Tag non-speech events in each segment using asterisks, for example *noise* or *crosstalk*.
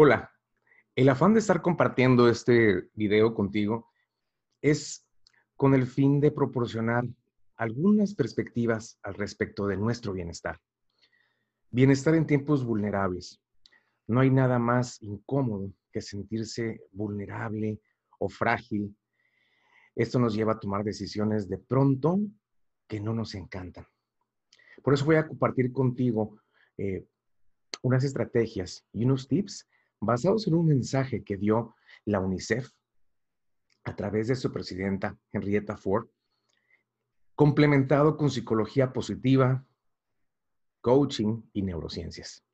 Hola, el afán de estar compartiendo este video contigo es con el fin de proporcionar algunas perspectivas al respecto de nuestro bienestar. Bienestar en tiempos vulnerables. No hay nada más incómodo que sentirse vulnerable o frágil. Esto nos lleva a tomar decisiones de pronto que no nos encantan. Por eso voy a compartir contigo eh, unas estrategias y unos tips basados en un mensaje que dio la UNICEF a través de su presidenta, Henrietta Ford, complementado con psicología positiva, coaching y neurociencias.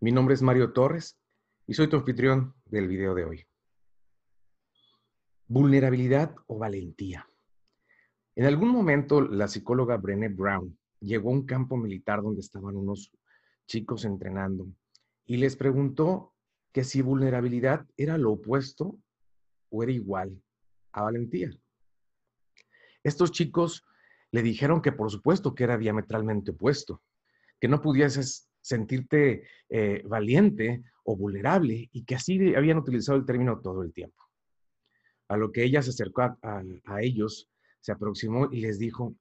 Mi nombre es Mario Torres y soy tu anfitrión del video de hoy. Vulnerabilidad o valentía. En algún momento la psicóloga Brené Brown llegó a un campo militar donde estaban unos chicos entrenando y les preguntó que si vulnerabilidad era lo opuesto o era igual a valentía. Estos chicos le dijeron que por supuesto que era diametralmente opuesto, que no pudieses sentirte eh, valiente o vulnerable y que así habían utilizado el término todo el tiempo. A lo que ella se acercó a ellos, se aproximó y les dijo,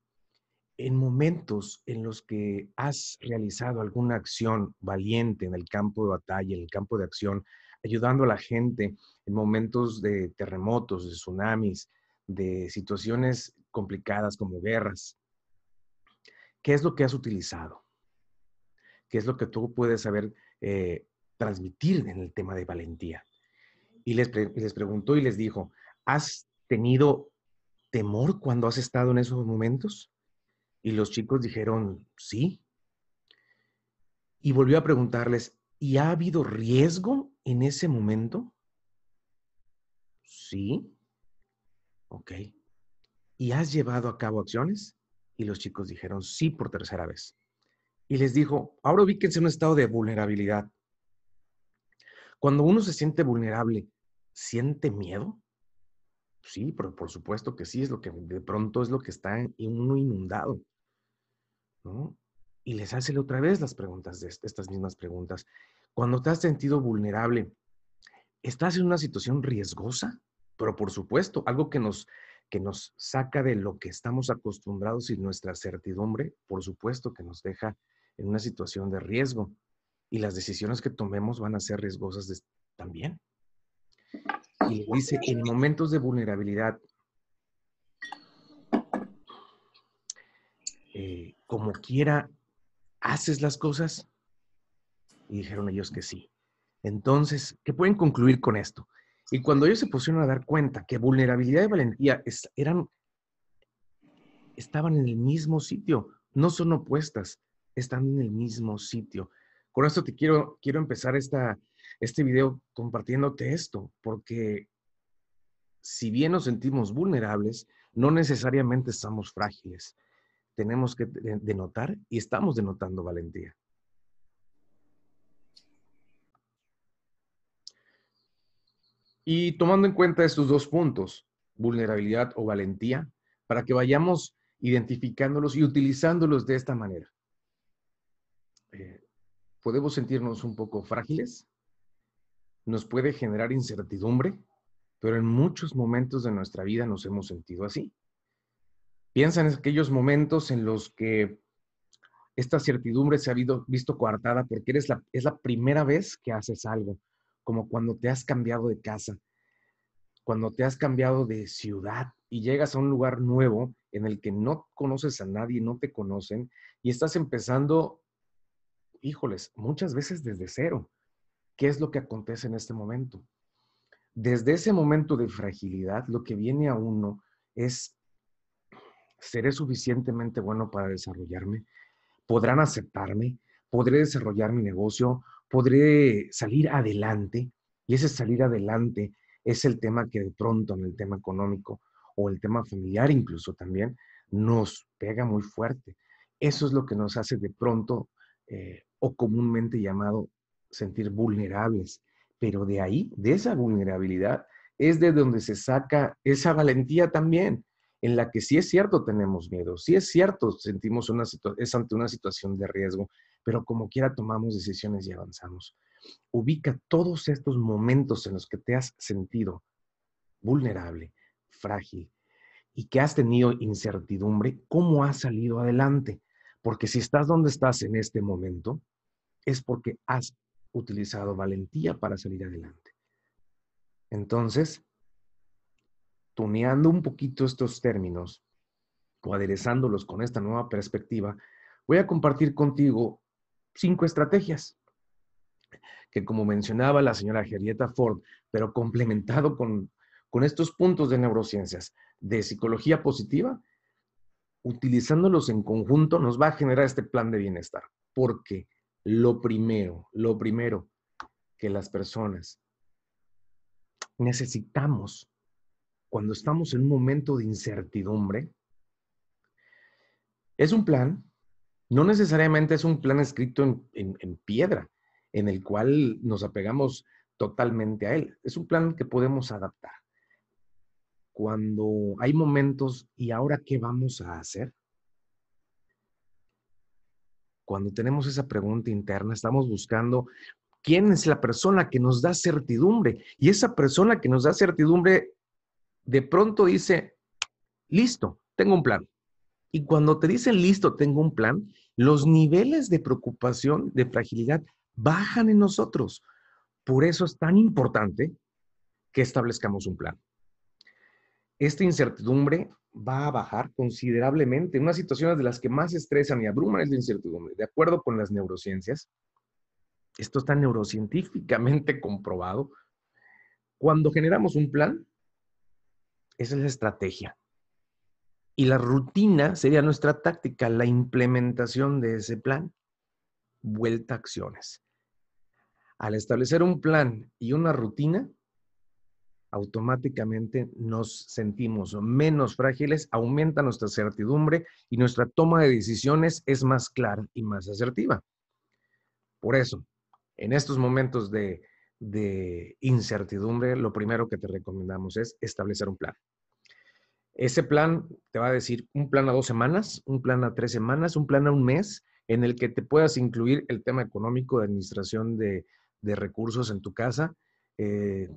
en momentos en los que has realizado alguna acción valiente en el campo de batalla, en el campo de acción, ayudando a la gente en momentos de terremotos, de tsunamis, de situaciones complicadas como guerras, ¿qué es lo que has utilizado? ¿Qué es lo que tú puedes saber eh, transmitir en el tema de valentía? Y les, les preguntó y les dijo, ¿has tenido temor cuando has estado en esos momentos? Y los chicos dijeron, sí. Y volvió a preguntarles, ¿y ha habido riesgo en ese momento? Sí. Ok. ¿Y has llevado a cabo acciones? Y los chicos dijeron, sí, por tercera vez. Y les dijo, ahora ubíquense en un estado de vulnerabilidad. Cuando uno se siente vulnerable, ¿siente miedo? Sí, pero por supuesto que sí, es lo que de pronto es lo que está en uno inundado. Y les hace otra vez las preguntas, de estas mismas preguntas. Cuando te has sentido vulnerable, ¿estás en una situación riesgosa? Pero por supuesto, algo que nos, que nos saca de lo que estamos acostumbrados y nuestra certidumbre, por supuesto que nos deja en una situación de riesgo. Y las decisiones que tomemos van a ser riesgosas también. Y dice, en momentos de vulnerabilidad, Eh, como quiera, haces las cosas? Y dijeron ellos que sí. Entonces, ¿qué pueden concluir con esto? Y cuando ellos se pusieron a dar cuenta que vulnerabilidad y valentía eran, estaban en el mismo sitio, no son opuestas, están en el mismo sitio. Con esto te quiero, quiero empezar esta, este video compartiéndote esto, porque si bien nos sentimos vulnerables, no necesariamente estamos frágiles tenemos que denotar y estamos denotando valentía. Y tomando en cuenta estos dos puntos, vulnerabilidad o valentía, para que vayamos identificándolos y utilizándolos de esta manera. Eh, podemos sentirnos un poco frágiles, nos puede generar incertidumbre, pero en muchos momentos de nuestra vida nos hemos sentido así. Piensa en aquellos momentos en los que esta certidumbre se ha visto coartada porque eres la, es la primera vez que haces algo, como cuando te has cambiado de casa, cuando te has cambiado de ciudad y llegas a un lugar nuevo en el que no conoces a nadie, no te conocen y estás empezando, híjoles, muchas veces desde cero. ¿Qué es lo que acontece en este momento? Desde ese momento de fragilidad, lo que viene a uno es ¿Seré suficientemente bueno para desarrollarme? ¿Podrán aceptarme? ¿Podré desarrollar mi negocio? ¿Podré salir adelante? Y ese salir adelante es el tema que de pronto en el tema económico o el tema familiar incluso también nos pega muy fuerte. Eso es lo que nos hace de pronto eh, o comúnmente llamado sentir vulnerables. Pero de ahí, de esa vulnerabilidad, es de donde se saca esa valentía también en la que sí es cierto tenemos miedo, sí es cierto sentimos es ante una situación de riesgo, pero como quiera tomamos decisiones y avanzamos. Ubica todos estos momentos en los que te has sentido vulnerable, frágil y que has tenido incertidumbre, ¿cómo has salido adelante? Porque si estás donde estás en este momento, es porque has utilizado valentía para salir adelante. Entonces, tuneando un poquito estos términos o aderezándolos con esta nueva perspectiva, voy a compartir contigo cinco estrategias que como mencionaba la señora Henrietta Ford, pero complementado con, con estos puntos de neurociencias, de psicología positiva, utilizándolos en conjunto nos va a generar este plan de bienestar. Porque lo primero, lo primero que las personas necesitamos cuando estamos en un momento de incertidumbre es un plan, no necesariamente es un plan escrito en, en piedra, en el cual nos apegamos totalmente a él. Es un plan que podemos adaptar cuando hay momentos, ¿y ahora qué vamos a hacer? Cuando tenemos esa pregunta interna, estamos buscando quién es la persona que nos da certidumbre. Y esa persona que nos da certidumbre, de pronto dice, listo, tengo un plan. Y cuando te dicen, listo, tengo un plan, los niveles de preocupación, de fragilidad, bajan en nosotros. Por eso es tan importante que establezcamos un plan esta incertidumbre va a bajar considerablemente. Una situación de las que más estresan y abruman es la incertidumbre. De acuerdo con las neurociencias, esto está neurocientíficamente comprobado. Cuando generamos un plan, esa es la estrategia. Y la rutina sería nuestra táctica, la implementación de ese plan. Vuelta a acciones. Al establecer un plan y una rutina, automáticamente nos sentimos menos frágiles, aumenta nuestra certidumbre y nuestra toma de decisiones es más clara y más asertiva. Por eso, en estos momentos de, incertidumbre, lo primero que te recomendamos es establecer un plan. Ese plan te va a decir un plan a dos semanas, un plan a tres semanas, un plan a un mes, en el que te puedas incluir el tema económico de administración de, recursos en tu casa, eh,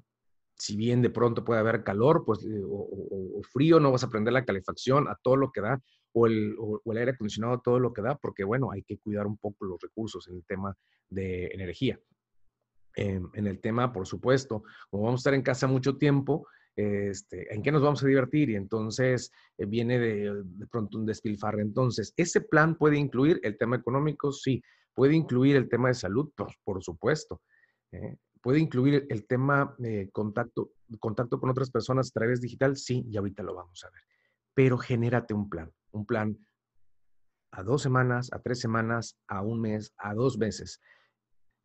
si bien de pronto puede haber calor pues, eh, o, frío, no vas a prender la calefacción a todo lo que da o el, aire acondicionado a todo lo que da, porque bueno, hay que cuidar un poco los recursos en el tema de energía. En el tema, por supuesto, como vamos a estar en casa mucho tiempo, este, ¿en qué nos vamos a divertir? Y entonces eh, viene de, pronto un despilfarre. Entonces, ese plan puede incluir el tema económico, sí. Puede incluir el tema de salud, por, por supuesto. ¿eh? ¿Puede incluir el tema de contacto, contacto con otras personas a través digital? Sí, y ahorita lo vamos a ver. Pero genérate un plan, un plan a dos semanas, a tres semanas, a un mes, a dos meses.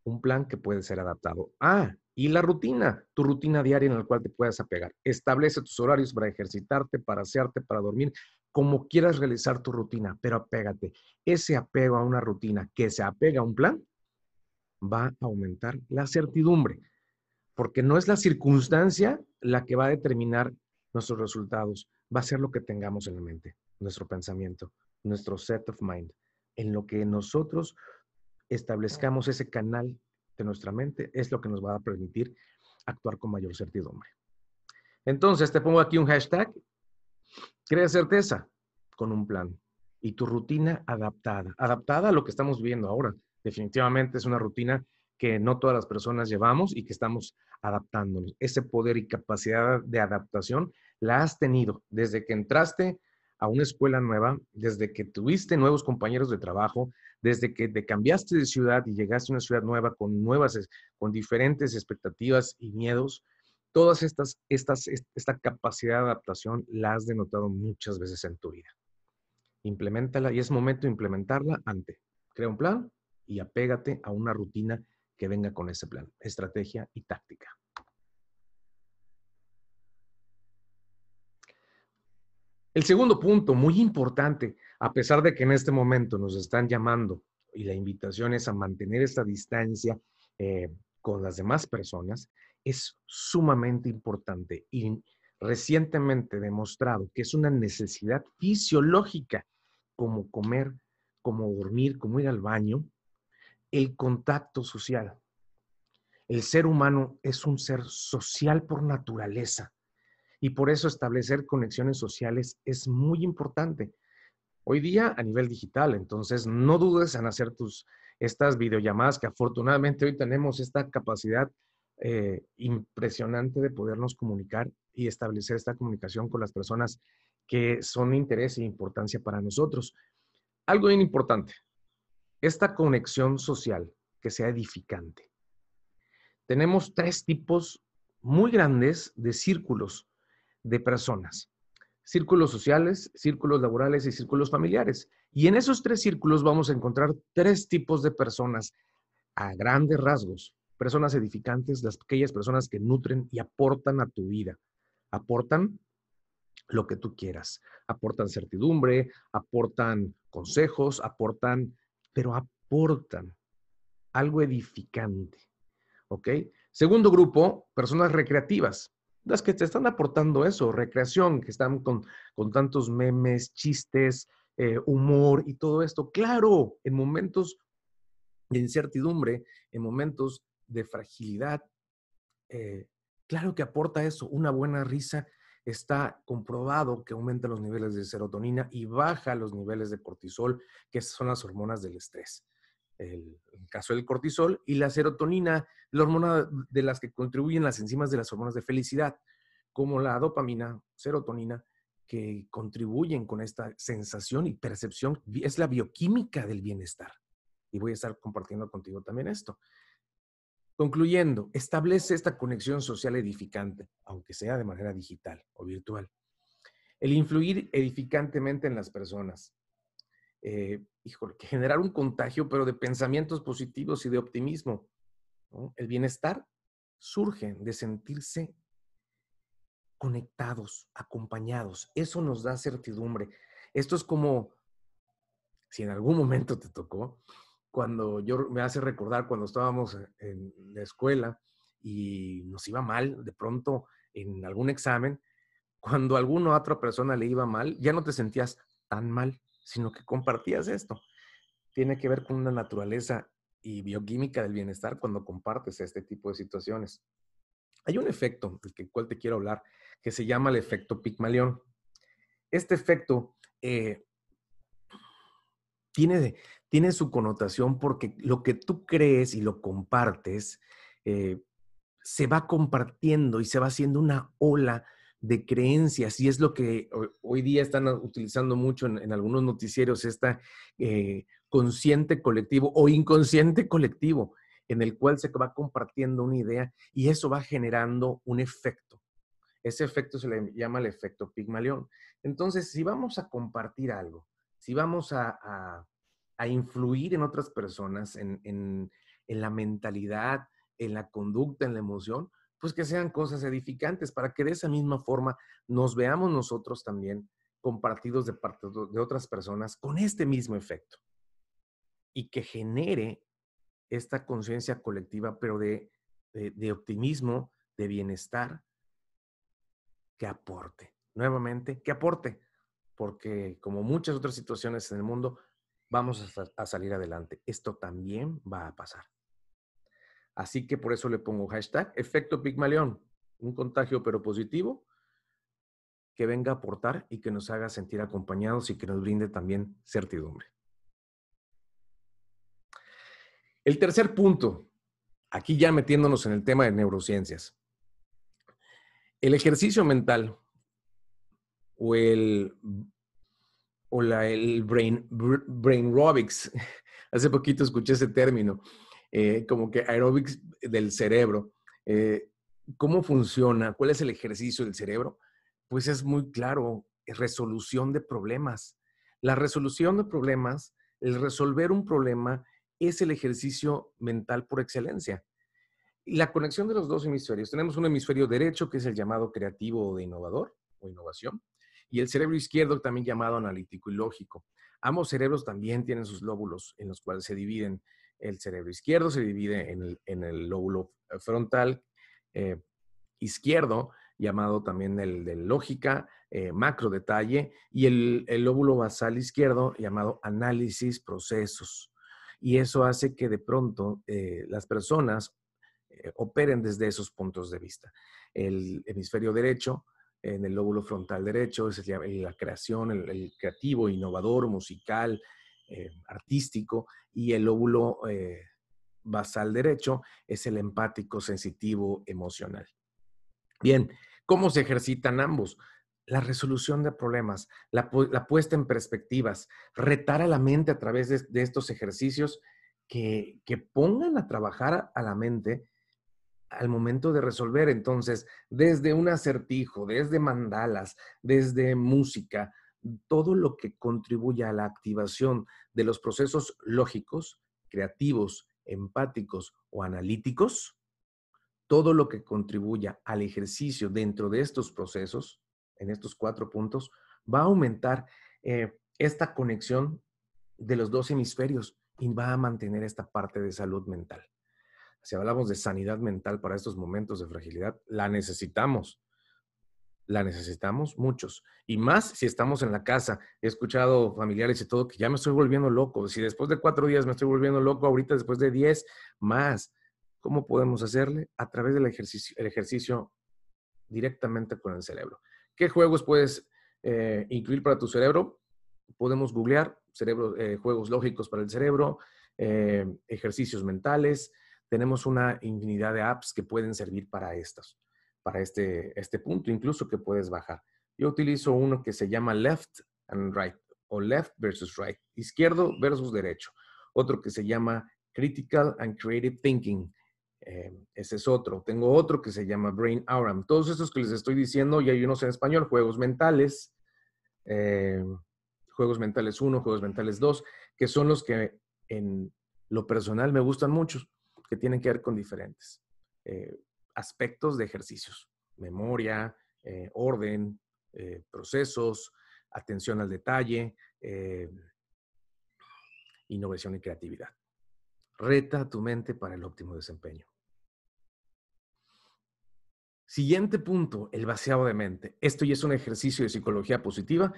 Un plan que puede ser adaptado. Ah, y la rutina, tu rutina diaria en la cual te puedas apegar. Establece tus horarios para ejercitarte, para asearte, para dormir, como quieras realizar tu rutina, pero apégate. Ese apego a una rutina que se apega a un plan va a aumentar la certidumbre, porque no es la circunstancia la que va a determinar nuestros resultados, va a ser lo que tengamos en la mente, nuestro pensamiento, nuestro set of mind, en lo que nosotros establezcamos ese canal de nuestra mente, es lo que nos va a permitir actuar con mayor certidumbre. Entonces, te pongo aquí un hashtag, crea certeza con un plan y tu rutina adaptada, adaptada a lo que estamos viendo ahora, definitivamente es una rutina que no todas las personas llevamos y que estamos adaptándonos. Ese poder y capacidad de adaptación la has tenido desde que entraste a una escuela nueva, desde que tuviste nuevos compañeros de trabajo, desde que te cambiaste de ciudad y llegaste a una ciudad nueva con nuevas, con diferentes expectativas y miedos. Todas estas, estas, esta capacidad de adaptación la has denotado muchas veces en tu vida. Implementala y es momento de implementarla ante. Crea un plan, y apégate a una rutina que venga con ese plan, estrategia y táctica. El segundo punto, muy importante, a pesar de que en este momento nos están llamando y la invitación es a mantener esta distancia eh, con las demás personas, es sumamente importante y recientemente demostrado que es una necesidad fisiológica como comer, como dormir, como ir al baño, el contacto social. El ser humano es un ser social por naturaleza y por eso establecer conexiones sociales es muy importante. Hoy día a nivel digital, entonces no dudes en hacer tus estas videollamadas que afortunadamente hoy tenemos esta capacidad eh, impresionante de podernos comunicar y establecer esta comunicación con las personas que son de interés e importancia para nosotros. Algo bien importante, esta conexión social que sea edificante. Tenemos tres tipos muy grandes de círculos de personas. Círculos sociales, círculos laborales y círculos familiares. Y en esos tres círculos vamos a encontrar tres tipos de personas a grandes rasgos. Personas edificantes, las aquellas personas que nutren y aportan a tu vida. Aportan lo que tú quieras. Aportan certidumbre, aportan consejos, aportan, pero aportan algo edificante. ¿Ok? Segundo grupo, personas recreativas. Las que te están aportando eso, recreación, que están con, con tantos memes, chistes, eh, humor y todo esto. Claro, en momentos de incertidumbre, en momentos de fragilidad, eh, claro que aporta eso. Una buena risa está comprobado que aumenta los niveles de serotonina y baja los niveles de cortisol, que son las hormonas del estrés. El, el, caso del cortisol y la serotonina, la hormona de las que contribuyen las enzimas de las hormonas de felicidad, como la dopamina, serotonina que contribuyen con esta sensación y percepción es la bioquímica del bienestar. Y voy a estar compartiendo contigo también esto. Concluyendo, establece esta conexión social edificante, aunque sea de manera digital o virtual. El influir edificantemente en las personas. Eh, híjole, generar un contagio, pero de pensamientos positivos y de optimismo. El bienestar surge de sentirse conectados, acompañados. Eso nos da certidumbre. Esto es como, si en algún momento te tocó, cuando yo me hace recordar cuando estábamos en la escuela y nos iba mal, de pronto en algún examen, cuando a alguna otra persona le iba mal, ya no te sentías tan mal, sino que compartías esto. Tiene que ver con una naturaleza y bioquímica del bienestar cuando compartes este tipo de situaciones. Hay un efecto del cual te quiero hablar que se llama el efecto Pigmalión. Este efecto eh, tiene, tiene, su connotación porque lo que tú crees y lo compartes eh, se va compartiendo y se va haciendo una ola de creencias y es lo que hoy día están utilizando mucho en, algunos noticieros, esta eh, consciente colectivo o inconsciente colectivo en el cual se va compartiendo una idea y eso va generando un efecto. Ese efecto se le llama el efecto Pigmalión. Entonces, si vamos a compartir algo, si vamos a, influir en otras personas, en, la mentalidad, en la conducta, en la emoción, pues que sean cosas edificantes para que de esa misma forma nos veamos nosotros también compartidos de parte de otras personas con este mismo efecto y que genere esta conciencia colectiva, pero de, de optimismo, de bienestar, que aporte. Nuevamente, que aporte, porque como muchas otras situaciones en el mundo, vamos a, salir adelante. Esto también va a pasar. Así que por eso le pongo hashtag efecto Pigmalión, un contagio pero positivo que venga a aportar y que nos haga sentir acompañados y que nos brinde también certidumbre. El tercer punto, aquí ya metiéndonos en el tema de neurociencias. El ejercicio mental o el, o la, el brain, brain aerobics, *laughs* hace poquito escuché ese término, eh, como que aerobics del cerebro. Eh, ¿Cómo funciona? ¿Cuál es el ejercicio del cerebro? Pues es muy claro, resolución de problemas. La resolución de problemas, el resolver un problema, es el ejercicio mental por excelencia la conexión de los dos hemisferios. Tenemos un hemisferio derecho, que es el llamado creativo o de innovador o innovación, y el cerebro izquierdo, también llamado analítico y lógico. Ambos cerebros también tienen sus lóbulos en los cuales se dividen. El cerebro izquierdo se divide en el, lóbulo frontal eh, izquierdo, llamado también el de lógica, eh, macro detalle, y el, lóbulo basal izquierdo, llamado análisis, procesos. Y eso hace que de pronto eh, las personas eh, operen desde esos puntos de vista. El hemisferio derecho, en el lóbulo frontal derecho, es la creación, el, creativo, innovador, musical, eh, artístico, y el lóbulo eh, basal derecho es el empático, sensitivo, emocional. Bien, ¿cómo se ejercitan ambos? La resolución de problemas, la, puesta en perspectivas, retar a la mente a través de, estos ejercicios que, que pongan a trabajar a la mente al momento de resolver. Entonces, desde un acertijo, desde mandalas, desde música, todo lo que contribuya a la activación de los procesos lógicos, creativos, empáticos o analíticos, todo lo que contribuya al ejercicio dentro de estos procesos, en estos cuatro puntos, va a aumentar eh, esta conexión de los dos hemisferios y va a mantener esta parte de salud mental si hablamos de sanidad mental para estos momentos de fragilidad, la necesitamos. La necesitamos muchos. Y más si estamos en la casa. He escuchado familiares y todo que ya me estoy volviendo loco. Si después de cuatro días me estoy volviendo loco, ahorita después de diez, más. ¿Cómo podemos hacerle? A través del ejercicio, el ejercicio directamente con el cerebro. ¿Qué juegos puedes eh, incluir para tu cerebro? Podemos googlear cerebro, eh, juegos lógicos para el cerebro, eh, ejercicios mentales, tenemos una infinidad de apps que pueden servir para estos, para este, este punto, incluso que puedes bajar. Yo utilizo uno que se llama Left and Right o Left versus Right, izquierdo versus derecho. Otro que se llama Critical and Creative Thinking. Eh, ese es otro. Tengo otro que se llama Brain Aurum. Todos estos que les estoy diciendo, y hay unos en español, juegos mentales, eh, juegos mentales 1, juegos mentales 2, que son los que en lo personal me gustan mucho que tienen que ver con diferentes eh, aspectos de ejercicios, memoria, eh, orden, eh, procesos, atención al detalle, innovación y creatividad. Reta tu mente para el óptimo desempeño. Siguiente punto, el vaciado de mente. Esto ya es un ejercicio de psicología positiva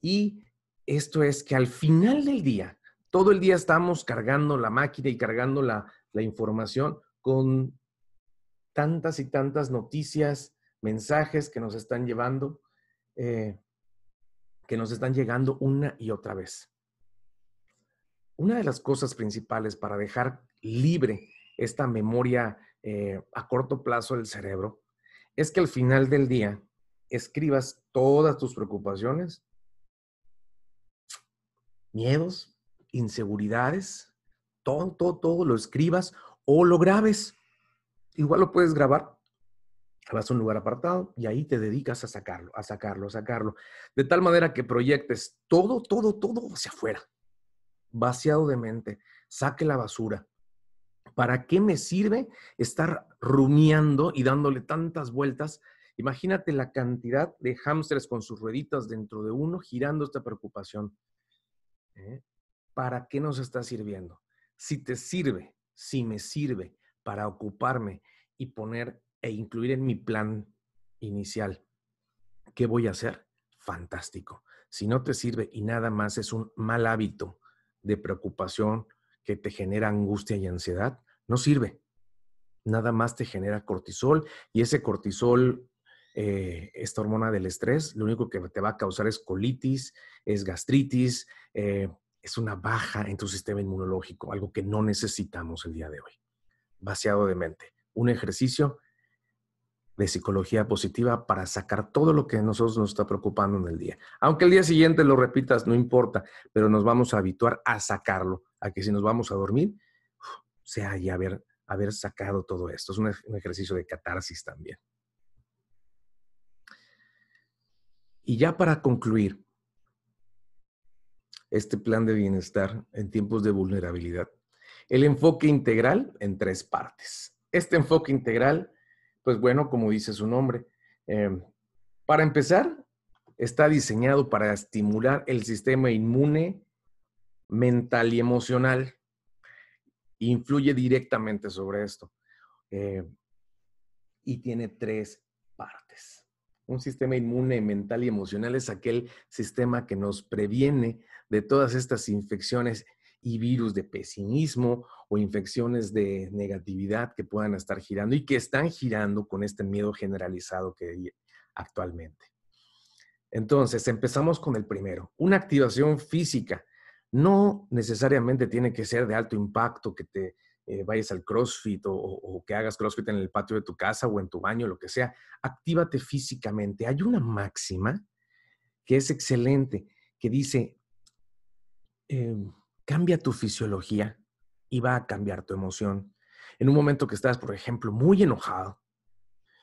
y esto es que al final del día, todo el día estamos cargando la máquina y cargando la, la información con tantas y tantas noticias, mensajes que nos están llevando, eh, que nos están llegando una y otra vez. Una de las cosas principales para dejar libre esta memoria eh, a corto plazo del cerebro es que al final del día escribas todas tus preocupaciones, miedos, inseguridades, todo, todo, todo lo escribas o lo grabes. Igual lo puedes grabar. Vas a un lugar apartado y ahí te dedicas a sacarlo, a sacarlo, a sacarlo. De tal manera que proyectes todo, todo, todo hacia afuera. Vaciado de mente. Saque la basura. ¿Para qué me sirve estar rumiando y dándole tantas vueltas? Imagínate la cantidad de hámsters con sus rueditas dentro de uno girando esta preocupación. ¿Eh? ¿Para qué nos está sirviendo? Si te sirve, si me sirve para ocuparme y poner e incluir en mi plan inicial, ¿qué voy a hacer? Fantástico. Si no te sirve y nada más es un mal hábito de preocupación que te genera angustia y ansiedad, no sirve. Nada más te genera cortisol y ese cortisol, eh, esta hormona del estrés, lo único que te va a causar es colitis, es gastritis, eh, es una baja en tu sistema inmunológico, algo que no necesitamos el día de hoy. Vaciado de mente. Un ejercicio de psicología positiva para sacar todo lo que a nosotros nos está preocupando en el día. Aunque el día siguiente lo repitas, no importa, pero nos vamos a habituar a sacarlo, a que si nos vamos a dormir, sea ya haber, haber sacado todo esto. Es un, un ejercicio de catarsis también. Y ya para concluir, este plan de bienestar en tiempos de vulnerabilidad. El enfoque integral en tres partes. Este enfoque integral, pues bueno, como dice su nombre, em, para empezar, está diseñado para estimular el sistema inmune, mental y emocional. Influye directamente sobre esto. Em, y tiene tres partes. Un sistema inmune, mental y emocional es aquel sistema que nos previene de todas estas infecciones y virus de pesimismo o infecciones de negatividad que puedan estar girando y que están girando con este miedo generalizado que hay actualmente. Entonces, empezamos con el primero, una activación física. No necesariamente tiene que ser de alto impacto, que te eh, vayas al CrossFit o, que hagas CrossFit en el patio de tu casa o en tu baño, lo que sea. Actívate físicamente. Hay una máxima que es excelente, que dice, em, cambia tu fisiología y va a cambiar tu emoción. En un momento que estás, por ejemplo, muy enojado,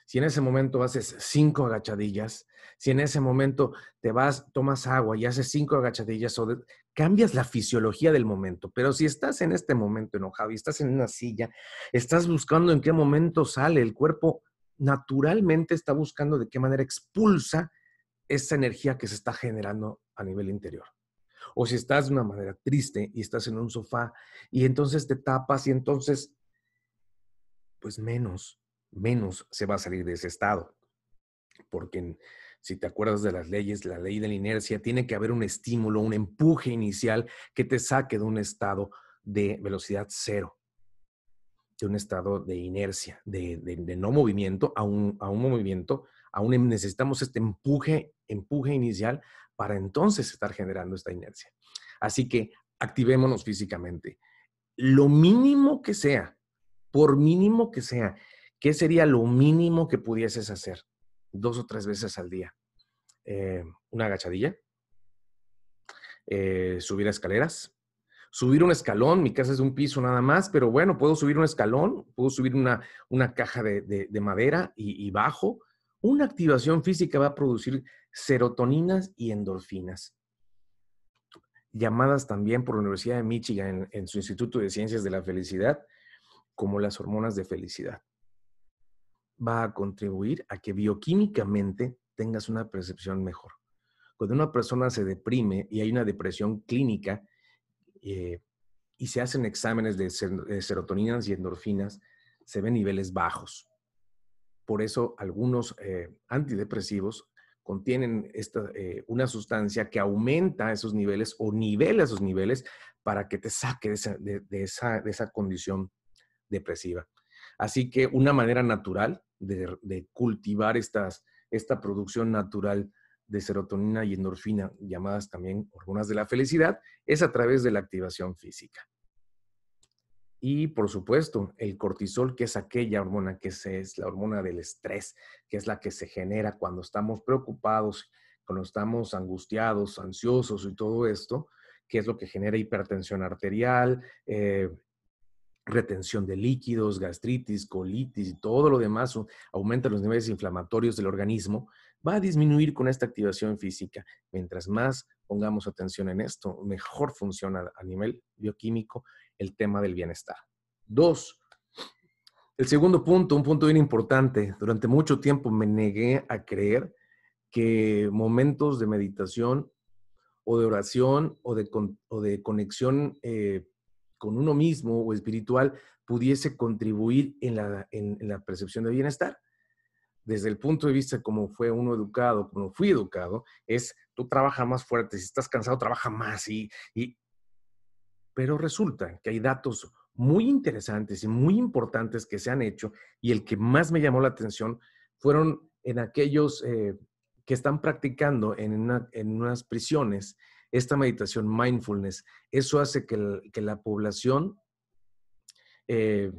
si en ese momento haces cinco agachadillas, si en ese momento te vas, tomas agua y haces cinco agachadillas, o cambias la fisiología del momento. Pero si estás en este momento enojado y estás en una silla, estás buscando en qué momento sale, el cuerpo naturalmente está buscando de qué manera expulsa esa energía que se está generando a nivel interior. O si estás de una manera triste y estás en un sofá y entonces te tapas y entonces, pues menos, menos se va a salir de ese estado. Porque si te acuerdas de las leyes, la ley de la inercia, tiene que haber un estímulo, un empuje inicial que te saque de un estado de velocidad cero, de un estado de inercia, de, no movimiento a un, a un movimiento. Aún necesitamos este empuje, empuje inicial para entonces estar generando esta inercia. Así que activémonos físicamente. Lo mínimo que sea, por mínimo que sea, ¿qué sería lo mínimo que pudieses hacer? Dos o tres veces al día. Eh, una agachadilla, eh, subir escaleras, subir un escalón, mi casa es de un piso nada más, pero bueno, puedo subir un escalón, puedo subir una, una caja de, madera y, bajo. Una activación física va a producir serotoninas y endorfinas, llamadas también por la Universidad de Michigan en, su Instituto de Ciencias de la Felicidad como las hormonas de felicidad. Va a contribuir a que bioquímicamente tengas una percepción mejor. Cuando una persona se deprime y hay una depresión clínica eh, y se hacen exámenes de, serotoninas y endorfinas, se ven niveles bajos. Por eso algunos eh, antidepresivos contienen esta, eh, una sustancia que aumenta esos niveles o nivela esos niveles para que te saque de esa, de, esa, de esa, condición depresiva. Así que una manera natural de, de cultivar esta producción natural de serotonina y endorfina, llamadas también hormonas de la felicidad, es a través de la activación física. Y por supuesto, el cortisol, que es aquella hormona que es la hormona del estrés, que es la que se genera cuando estamos preocupados, cuando estamos angustiados, ansiosos y todo esto, que es lo que genera hipertensión arterial, eh, retención de líquidos, gastritis, colitis y todo lo demás, aumenta los niveles inflamatorios del organismo, va a disminuir con esta activación física. Mientras más pongamos atención en esto, mejor funciona a nivel bioquímico el tema del bienestar. Dos, el segundo punto, un punto bien importante. Durante mucho tiempo me negué a creer que momentos de meditación o de oración o de, de conexión eh, con uno mismo o espiritual pudiese contribuir en la, en la percepción de bienestar desde el punto de vista como fue uno educado, como fui educado, es tú trabajas más fuerte, si estás cansado, trabaja más. Y, y, pero resulta que hay datos muy interesantes y muy importantes que se han hecho y el que más me llamó la atención fueron en aquellos eh, que están practicando en, unas prisiones esta meditación mindfulness. Eso hace que, que la población eh,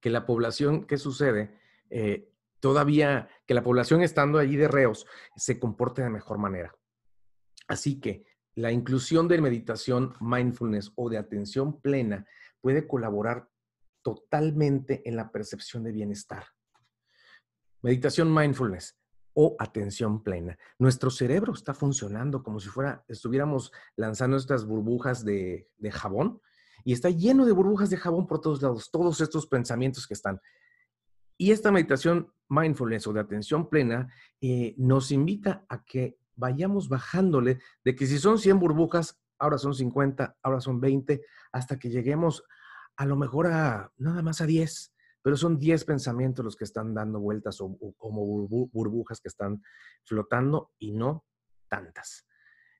que la población, ¿qué sucede? Eh, todavía, que la población estando allí de reos se comporte de mejor manera. Así que la inclusión de meditación mindfulness o de atención plena puede colaborar totalmente en la percepción de bienestar. Meditación mindfulness o atención plena. Nuestro cerebro está funcionando como si fuera, estuviéramos lanzando estas burbujas de, de jabón y está lleno de burbujas de jabón por todos lados, todos estos pensamientos que están. Y esta meditación mindfulness o de atención plena eh, nos invita a que vayamos bajándole de que si son 100 burbujas, ahora son 50, ahora son 20, hasta que lleguemos a lo mejor a nada más a 10, pero son 10 pensamientos los que están dando vueltas o, como burbujas que están flotando y no tantas.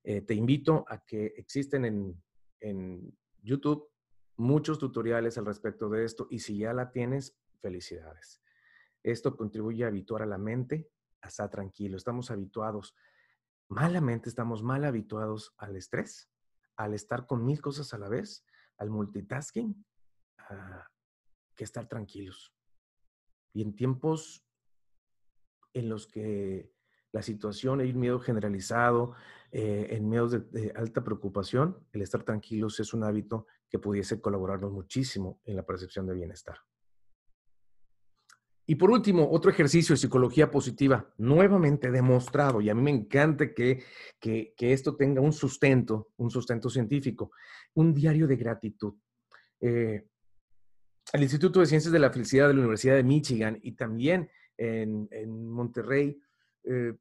Eh, te invito a que existen en en YouTube muchos tutoriales al respecto de esto y si ya la tienes, felicidades. Esto contribuye a habituar a la mente a estar tranquilo. Estamos habituados, malamente estamos mal habituados al estrés, al estar con mil cosas a la vez, al multitasking, que estar tranquilos. Y en tiempos en los que la situación, hay un miedo generalizado, eh, en miedos de, alta preocupación, el estar tranquilos es un hábito que pudiese colaborarnos muchísimo en la percepción de bienestar. Y por último, otro ejercicio de psicología positiva, nuevamente demostrado, y a mí me encanta que, que, esto tenga un sustento, un sustento científico, un diario de gratitud. Eh, el Instituto de Ciencias de la Felicidad de la Universidad de Michigan y también en, en Monterrey eh,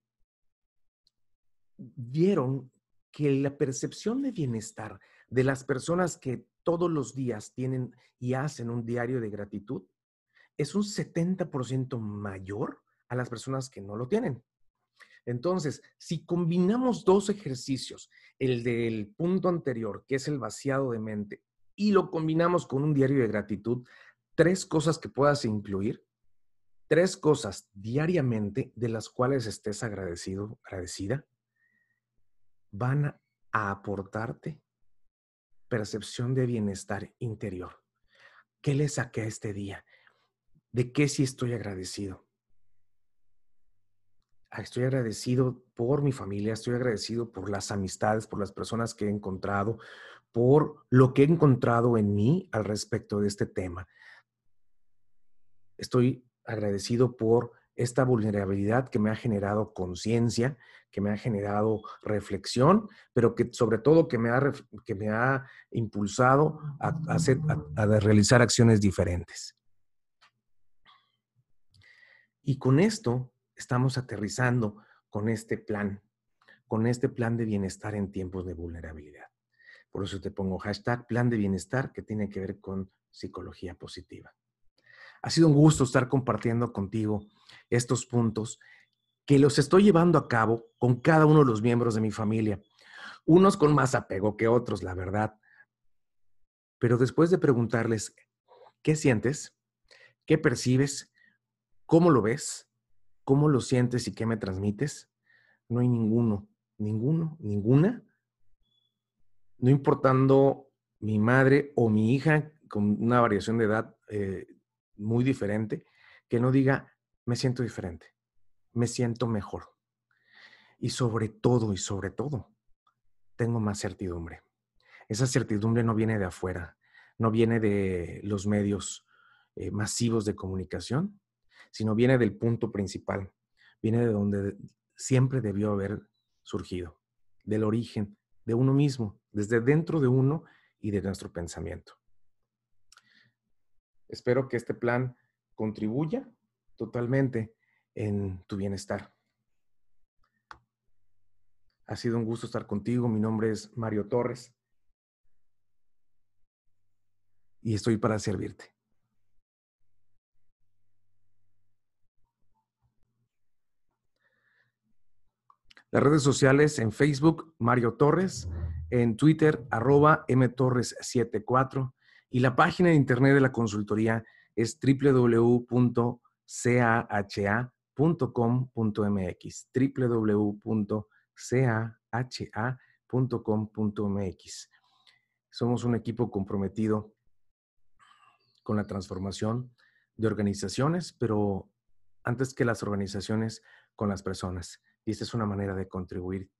vieron que la percepción de bienestar de las personas que todos los días tienen y hacen un diario de gratitud es un 70% mayor a las personas que no lo tienen. Entonces, si combinamos dos ejercicios, el del punto anterior, que es el vaciado de mente, y lo combinamos con un diario de gratitud, tres cosas que puedas incluir, tres cosas diariamente de las cuales estés agradecido, agradecida, van a aportarte percepción de bienestar interior. ¿Qué le saqué a este día? ¿De qué sí estoy agradecido? Ah, estoy agradecido por mi familia, estoy agradecido por las amistades, por las personas que he encontrado, por lo que he encontrado en mí al respecto de este tema. Estoy agradecido por esta vulnerabilidad que me ha generado conciencia, que me ha generado reflexión, pero que sobre todo que me ha, que me ha impulsado a, hacer, a realizar acciones diferentes. Y con esto estamos aterrizando con este plan, con este plan de bienestar en tiempos de vulnerabilidad. Por eso te pongo hashtag plan de bienestar que tiene que ver con psicología positiva. Ha sido un gusto estar compartiendo contigo estos puntos que los estoy llevando a cabo con cada uno de los miembros de mi familia. Unos con más apego que otros, la verdad. Pero después de preguntarles, ¿qué sientes? ¿Qué percibes? ¿Cómo lo ves? ¿Cómo lo sientes y qué me transmites? No hay ninguno, ninguno, ninguna no importando mi madre o mi hija con una variación de edad eh, muy diferente, que no diga, me siento diferente, me siento mejor. Y sobre todo, y sobre todo, tengo más certidumbre. Esa certidumbre no viene de afuera, no viene de los medios eh, masivos de comunicación, sino viene del punto principal, viene de donde siempre debió haber surgido, del origen de uno mismo, desde dentro de uno y de nuestro pensamiento. Espero que este plan contribuya totalmente en tu bienestar. Ha sido un gusto estar contigo. Mi nombre es Mario Torres y estoy para servirte. Las redes sociales en Facebook, Mario Torres, en Twitter, arroba mtorres74 y la página de internet de la consultoría es www.caha.com.mx, www.caha.com.mx. Somos un equipo comprometido con la transformación de organizaciones, pero antes que las organizaciones, con las personas. Y esta es una manera de contribuir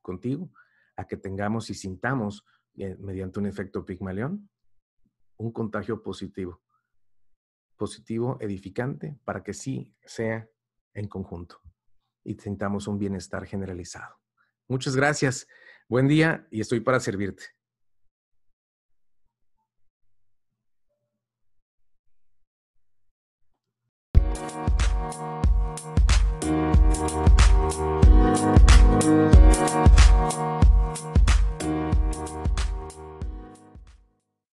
contigo a que tengamos y sintamos, eh, mediante un efecto Pigmalión, un contagio positivo. Positivo, edificante, para que sí sea en conjunto y sintamos un bienestar generalizado. Muchas gracias. Buen día y estoy para servirte.